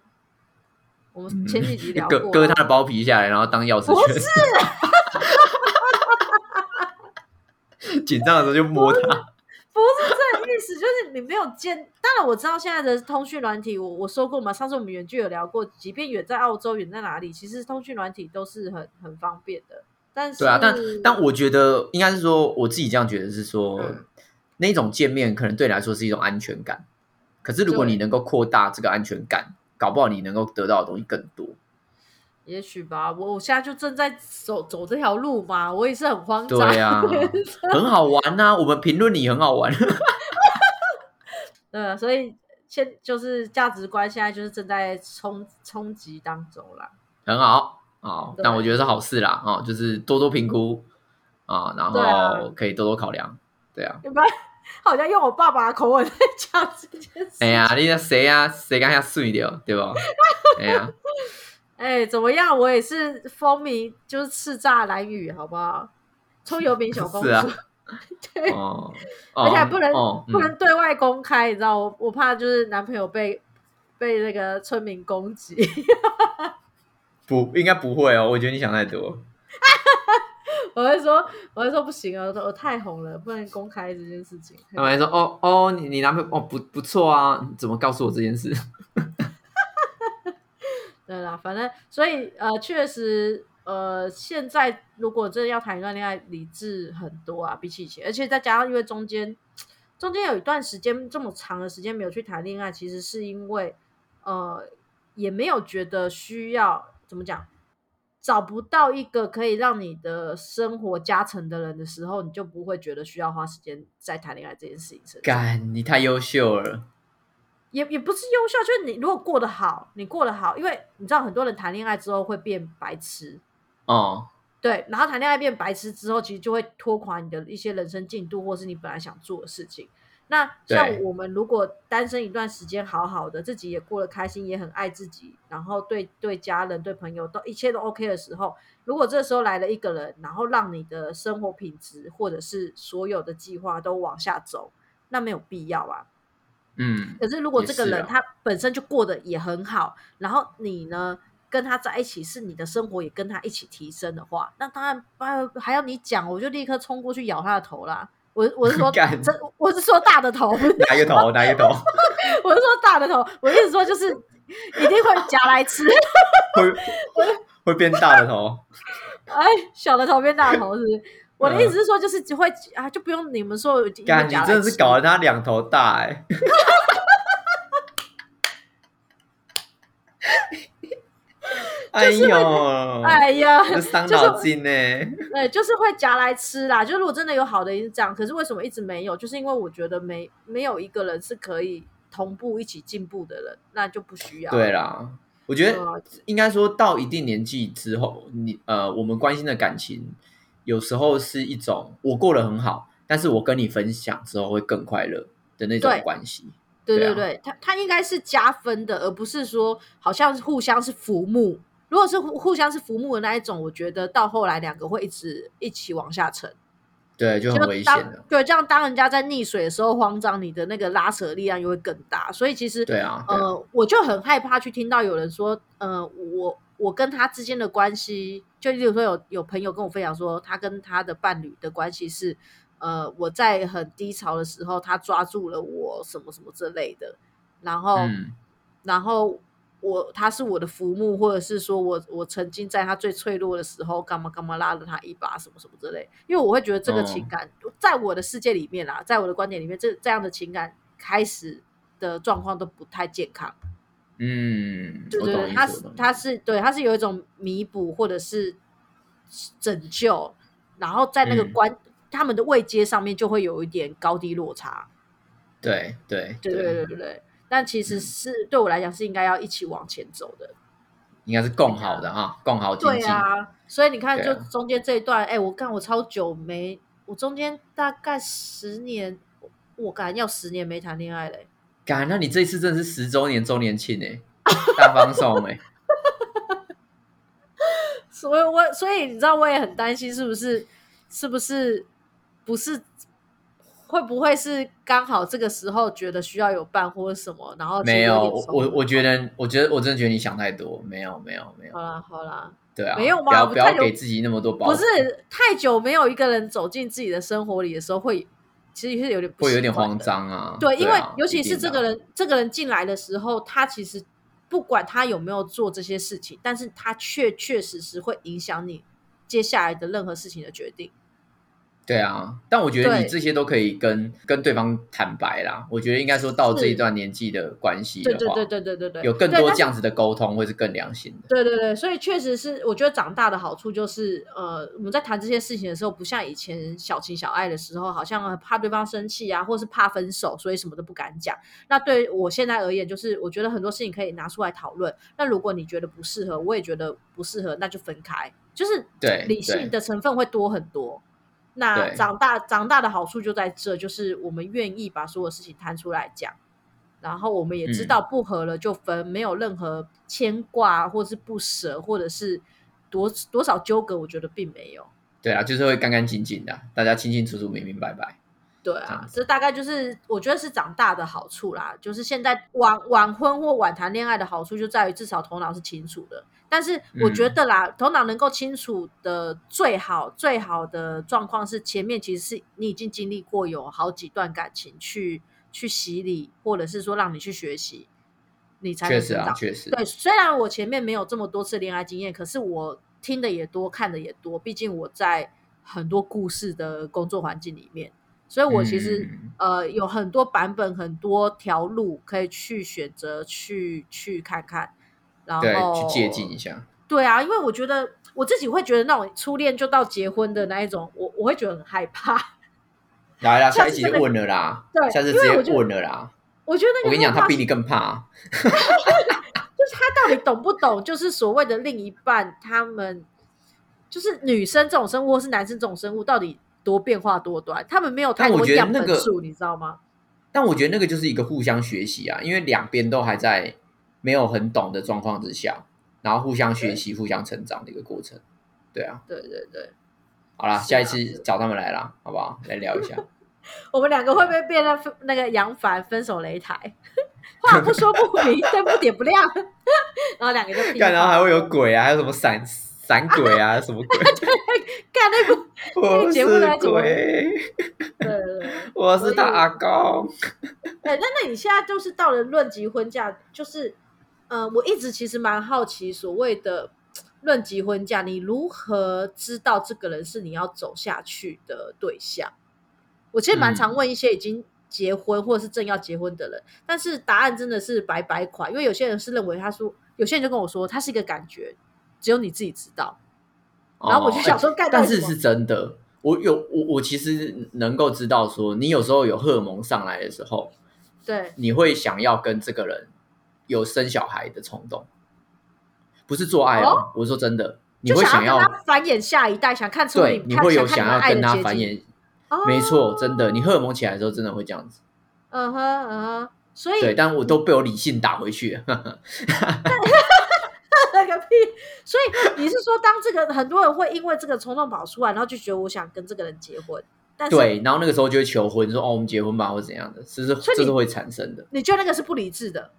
我们前几集聊过、割啊，割他的包皮下来，然后当钥匙不是。紧张的时候就摸他。不是这个意思，就是你没有见。当然我知道现在的通讯软体，我我说过嘛，上次我们远距有聊过，即便远在澳洲，远在哪里，其实通讯软体都是很很方便的。但是对啊，但但我觉得应该是说，我自己这样觉得是说，嗯那种见面可能对你来说是一种安全感。可是如果对你能够扩大这个安全感，搞不好你能够得到的东西更多。也许吧，我我现在就正在走走这条路嘛，我也是很慌张。对啊，[LAUGHS] 很好玩呐、我们评论你很好玩。[LAUGHS] 对啊，所以现就是价值观现在就是正在冲冲击当中啦。很好哦，对但我觉得是好事啦哦，就是多多评估啊，然后可以多多考量，对啊。[LAUGHS] [LAUGHS] 好像用我爸爸的口吻在 [LAUGHS] 讲这件事。哎呀，你那谁呀？谁敢下水掉，对吧？[LAUGHS] 哎呀，哎，怎么样？我也是风靡，就是叱咤蓝雨，好不好？葱油饼小公主，啊对，哦，而且还不能、哦不能嗯对外公开，你知道，我我怕就是男朋友被被那个村民攻击。不应该不会哦，我觉得你想太多。我会说，我会说不行啊，我我太红了，不能公开这件事情。他们还说哦哦，你你男朋友哦不不错啊，你怎么告诉我这件事？[LAUGHS] 对啦，反正所以呃，确实呃，现在如果真的要谈一段恋爱，理智很多啊，比起以前，而且再加上因为中间中间有一段时间这么长的时间没有去谈恋爱，其实是因为呃也没有觉得需要怎么讲，找不到一个可以让你的生活加成的人的时候，你就不会觉得需要花时间在谈恋爱这件事情上。干，你太优秀了。也也不是优秀，就是你如果过得好，你过得好，因为你知道很多人谈恋爱之后会变白痴，哦，对，然后谈恋爱变白痴之后，其实就会拖垮你的一些人生进度，或是你本来想做的事情。那像我们如果单身一段时间，好好的，自己也过得开心，也很爱自己，然后对对家人、对朋友都一切都 OK 的时候，如果这时候来了一个人，然后让你的生活品质或者是所有的计划都往下走，那没有必要啊。嗯，可是如果这个人他本身就过得也很好，然后你呢跟他在一起，是你的生活也跟他一起提升的话，那当然还还要你讲，我就立刻冲过去咬他的头啦。我我是说 [LAUGHS] 干这我是说大的头，[LAUGHS] 哪一个头？[LAUGHS] 哪一个头？我是说大的头，我意思说就是一定会夹来吃，会会变大的头？哎，小的头变大的头是不是？我的意思是说，就是只会啊，就不用你们说一定会干，你真的是搞得他两头大哎、哎呦，哎呀，[LAUGHS] 这伤就是脑筋呢、[LAUGHS] 对，就是会夹来吃啦。就如果真的有好的，也是这样。可是为什么一直没有？就是因为我觉得没没有一个人是可以同步一起进步的人，那就不需要。对啦，我觉得应该说到一定年纪之后，你呃，我们关心的感情，有时候是一种我过得很好，但是我跟你分享之后会更快乐的那种对关系。对啊对对对，它它应该是加分的，而不是说好像互相是浮木。如果是互互相是浮木的那一种，我觉得到后来两个会一直一起往下沉，对，就很危险的。对，这样当人家在溺水的时候慌张，你的那个拉扯力量又会更大。所以其实对啊，对啊呃，我就很害怕去听到有人说，呃，我我跟他之间的关系，就例如说有有朋友跟我分享说，他跟他的伴侣的关系是，呃，我在很低潮的时候，他抓住了我什么什么之类的，然后、嗯，然后我他是我的浮木，或者是说我我曾经在他最脆弱的时候，干嘛干嘛拉了他一把，什么什么之类。因为我会觉得这个哦情感，在我的世界里面啦，在我的观点里面，这这样的情感开始的状况都不太健康。嗯，我对对对，他是他是对他是有一种弥补或者是拯救，然后在那个嗯关、他们的位阶上面就会有一点高低落差。对对对对对对对。但其实是、对我来讲是应该要一起往前走的。应该是共好的哈，共好经济。对啊，所以你看，就中间这一段，哎、我干我超久没，我中间大概十年，我我感要十年没谈恋爱嘞、敢，那你这一次真的是十周年周年庆哎，大放送哎，[LAUGHS] 所以我所以你知道，我也很担心，是不是是不是不是会不会是刚好这个时候觉得需要有伴或者什么，然后没有，我我我觉得，我觉得我真的觉得你想太多，没有没有没有好，啦好啦，对啊，没有吗不要不要给自己那么多包不，是太久没有一个人走进自己的生活里的时候会。其实是有点会有点慌张啊。对，因为啊尤其是这个，人，这个人进来的时候，他其实不管他有没有做这些事情，但是他确确实实会影响你接下来的任何事情的决定。对啊，但我觉得你对这些都可以跟跟对方坦白啦。我觉得应该说到这一段年纪的关系的话，对对对对对对对，有更多这样子的沟通，会是更良心的。对对对，所以确实是，我觉得长大的好处就是，呃，我们在谈这些事情的时候，不像以前小情小爱的时候，好像呃怕对方生气啊，或是怕分手，所以什么都不敢讲。那对我现在而言，就是我觉得很多事情可以拿出来讨论。那如果你觉得不适合，我也觉得不适合，那就分开，就是对理性的成分会多很多。长大长大的好处就在这，就是我们愿意把所有事情摊出来讲。然后我们也知道不合了就分，没有任何牵挂或是不舍，或者是多多少纠葛，我觉得并没有。对啊，就是会干干净净的，大家清清楚楚、明明白白。对啊这大概就是我觉得是长大的好处啦。就是现在晚晚婚或晚谈恋爱的好处，就在于至少头脑是清楚的。但是我觉得啦，头脑能够清楚的最好最好的状况是，前面其实是你已经经历过有好几段感情去去洗礼，或者是说让你去学习，你才能确实啊，成长。确实。对，虽然我前面没有这么多次恋爱经验，可是我听的也多，看的也多。毕竟我在很多故事的工作环境里面，所以我其实、嗯呃有很多版本、很多条路可以去选择去去看看，然对，后去接近一下。对啊，因为我觉得我自己会觉得那种初恋就到结婚的那一种，我我会觉得很害怕。[LAUGHS] 来啦，下一集就问了啦，对下次直接问了啦。我觉得那个我跟你讲，他比你更怕。[LAUGHS] 就是他到底懂不懂？就是所谓的另一半，他们就是女生这种生物，或是男生这种生物，到底多变化多端？他们没有太多样本数，你知道吗？但我觉得那个就是一个互相学习啊，因为两边都还在没有很懂的状况之下，然后互相学习、互相成长的一个过程。对啊，对对对，好啦，啊下一次找他们来啦，好不好？来聊一下。[LAUGHS] 我们两个会不会变成分那个杨凡分手擂台？[LAUGHS] 话不说不明，灯不点不亮，[LAUGHS] 然后两个就干，然后还会有鬼啊，还有什么闪闪鬼啊，什么鬼？干那个，我节目来是鬼，对对对。我是他阿公。哎，那那你现在就是到了论及婚嫁，就是，呃，我一直其实蛮好奇，所谓的论及婚嫁，你如何知道这个人是你要走下去的对象？我其实蛮常问一些已经结婚或者是正要结婚的人，但是答案真的是百百款，因为有些人是认为他说，有些人就跟我说，他是一个感觉，只有你自己知道。然后我就想说但是是真的。我有我我其实能够知道说，你有时候有荷尔蒙上来的时候，对，你会想要跟这个人有生小孩的冲动，不是做爱哦。我说真的，你就会要想跟他繁衍下一代，想看出对，你会有想想要跟他他繁衍。哦没错，真的，你荷尔蒙起来的时候，真的会这样子。嗯哼嗯哼，所以对，但我都被我理性打回去了。[LAUGHS] 那个屁！所以你是说，当这个很多人会因为这个冲动跑出来，然后就觉得我想跟这个人结婚，但是对，然后那个时候就会求婚，说哦，我们结婚吧，或怎样的，这是这是会产生的。你觉得那个是不理智的？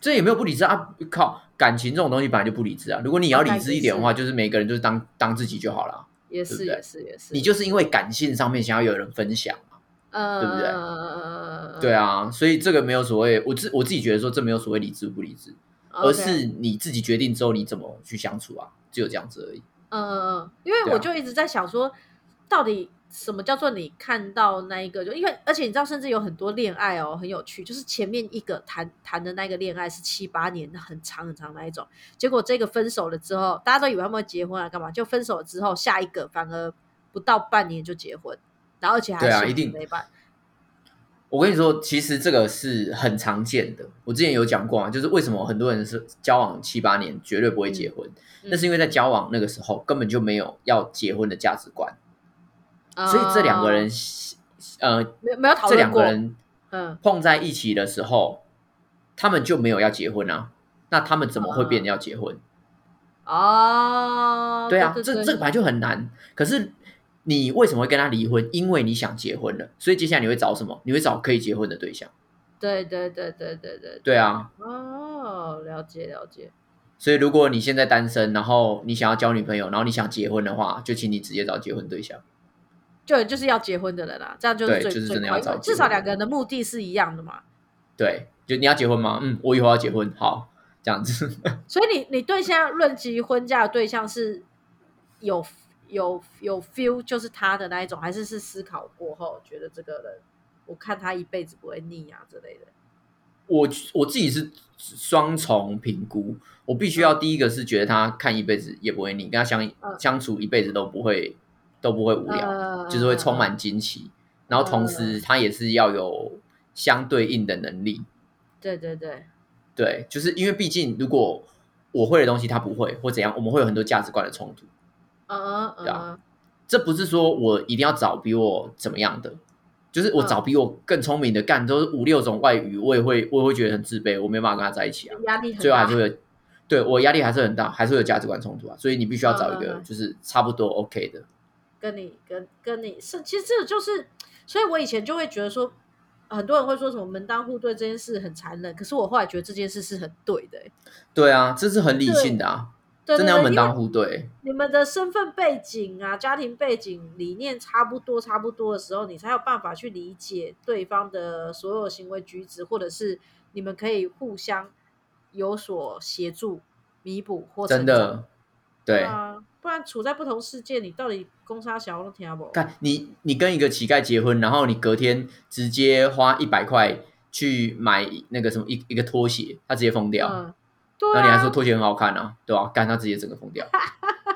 这也没有不理智啊！靠，感情这种东西本来就不理智啊。如果你要理智一点的话，就是每个人就是当当自己就好了。也是也是也是，你就是因为感性上面想要有人分享嘛，呃，对不对对对，啊，所以这个没有所谓，我自我自己觉得说这没有所谓理智不理智，而是你自己决定之后你怎么去相处啊，只有这样子而已。嗯嗯嗯，因为我就一直在想说，到底什么叫做你看到那一个？就因为而且你知道，甚至有很多恋爱哦，很有趣，就是前面一个谈谈的那个恋爱是七八年，很长很长那一种，结果这个分手了之后，大家都以为他们会结婚啊，干嘛？就分手了之后，下一个反而不到半年就结婚，然后而且还幸福对啊一定没办我跟你说，其实这个是很常见的。我之前有讲过啊，就是为什么很多人是交往七八年绝对不会结婚，嗯那是因为在交往那个时候根本就没有要结婚的价值观，嗯所以这两个人，呃，没有没有讨这论过，两个人嗯，碰在一起的时候，他们就没有要结婚啊，那他们怎么会变要结婚？哦，对啊，这这个本来就很难。可是你为什么会跟他离婚？因为你想结婚了，所以接下来你会找什么？你会找可以结婚的对象。对对对对对对，对啊，哦，了解了解，所以如果你现在单身，然后你想要交女朋友，然后你想结婚的话，就请你直接找结婚对象。就就是要结婚的人啦，这样就是最对就是真的要找的至少两个人的目的是一样的嘛。对，就你要结婚吗？嗯，我以后要结婚，好，这样子。[LAUGHS] 所以你你对现在论及婚嫁的对象是有有有 feel 就是他的那一种，还是是思考过后觉得这个人，我看他一辈子不会腻啊之类的。我我自己是双重评估，我必须要第一个是觉得他看一辈子也不会腻，跟他相嗯相处一辈子都不会都不会无聊，呃就是会充满惊奇。然后同时他也是要有相对应的能力，对对对，对，就是因为毕竟如果我会的东西他不会或怎样，我们会有很多价值观的冲突。嗯嗯对啊嗯，这不是说我一定要找比我怎么样的，就是我嗯找比我更聪明的，干都是五六种外语，我也会我也会觉得很自卑，我没办法跟他在一起啊。压力很大最后还是。会有，对我压力还是很大，还是会有价值观冲突啊。所以你必须要找一个就是差不多 OK 的。跟你跟跟你是，其实这就是，所以我以前就会觉得说，很多人会说什么门当户对这件事很残忍，可是我后来觉得这件事是很对的、欸，对啊，这是很理性的啊，对真的要门当户。对。你们的身份背景啊、家庭背景、理念差不多、差不多的时候，你才有办法去理解对方的所有行为举止，或者是你们可以互相有所协助、弥补或真的，对，啊，不然处在不同世界，你到底攻杀小都听不懂。看你你跟一个乞丐结婚，然后你隔天直接花一百块去买那个什么一一个拖鞋，他直接疯掉。嗯，对然后你还啊，说拖鞋很好看啊，对吧、干他直接整个疯掉，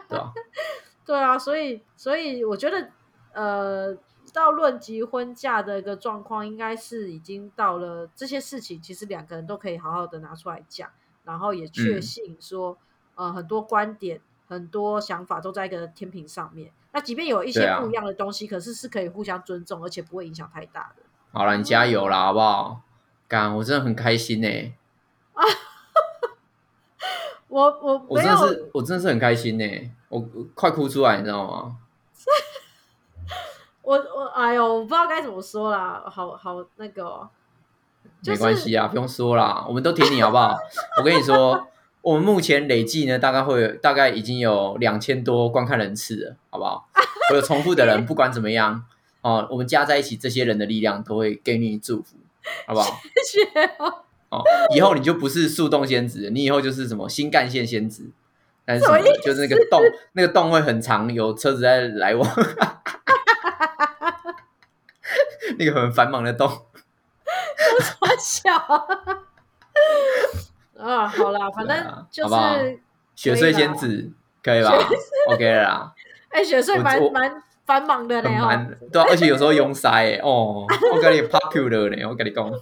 对吧、[LAUGHS] 对啊，所以所以我觉得，呃，到论及婚嫁的一个状况，应该是已经到了这些事情，其实两个人都可以好好的拿出来讲，然后也确嗯信说，呃，很多观点、很多想法都在一个天平上面。那即便有一些不一样的东西，可是是可以互相尊重，而且不会影响太大的。好了，你加油啦，好不好？干，我真的很开心呢、[LAUGHS] 欸我我我真的，是我真的是很开心呢、我我快哭出来，你知道吗？[LAUGHS] 我我哎呦，我不知道该怎么说啦，好好那个哦、就没关系啊，不用说啦，我们都挺你好不好？我跟你说，我们目前累计呢，大概会有大概已经有两千多观看人次了，好不好？[LAUGHS] 我有重复的人，不管怎么样哦，我们加在一起，这些人的力量都会给你祝福，好不好？[LAUGHS] 谢谢哦。哦，以后你就不是速冻仙子，你以后就是什么新干线仙子，但是就是那个洞，那个洞会很长，有车子在来往，[LAUGHS] 那个很繁忙的洞。我小啊，好啦，反正就是雪穗仙子可以吧？OK 了啦，[LAUGHS] 哎，雪穗蛮蛮繁忙的很呢哦。蛮对啊，而且有时候拥塞诶，哦，我跟你 [LAUGHS] popular 呢，我跟你讲，[LAUGHS]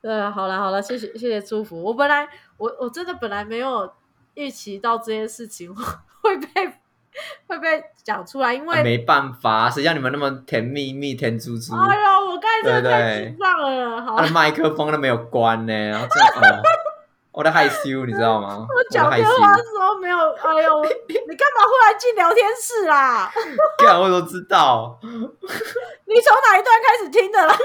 对啊，好啦好啦，谢谢谢谢祝福。我本来我我真的本来没有预期到这件事情会被 [LAUGHS] 会被讲出来，因为、啊没办法，谁叫你们那么甜蜜蜜、甜猪猪，哎呦，我刚才真的太对紧张了，好他的麦克风都没有关呢，然后这样哦，[LAUGHS] 我在害羞，你知道吗？我讲电话的时候没有，哎呦，[LAUGHS] 你干嘛忽然进聊天室啦？干我都知道。你从哪一段开始听的啦？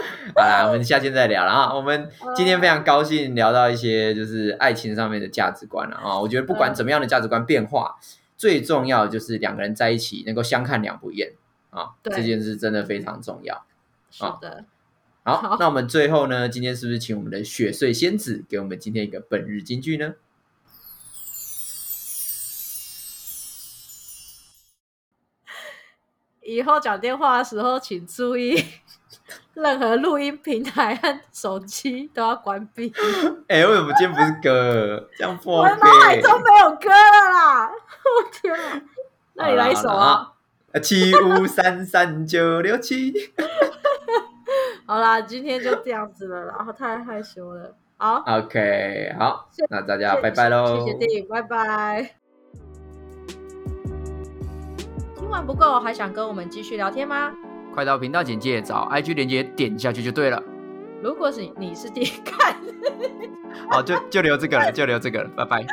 [LAUGHS] 好啦，我们下期再聊了啊。我们今天非常高兴聊到一些就是爱情上面的价值观了啊。我觉得不管怎么样的价值观变化，最重要的就是两个人在一起能够相看两不厌啊，这件事真的非常重要。是的，好好，那我们最后呢，今天是不是请我们的雪穗仙子给我们今天一个本日金句呢？以后讲电话的时候请注意，[LAUGHS] 任何录音平台和手机都要关闭。[LAUGHS] 哎、为什么今天不是歌？这样不我 OK 的。脑海中没有歌了啦！[LAUGHS] 我天啊！那你来一首啊！七五三三九六七。好啦，今天就这样子了，然后太害羞了。好，OK，好，那大家拜拜喽。谢谢电影，拜拜。听完不够，还想跟我们继续聊天吗？快到频道简介找 IG 连接点下去就对了。如果是你是第一看。好，就就留这个了，就留这个了，拜拜。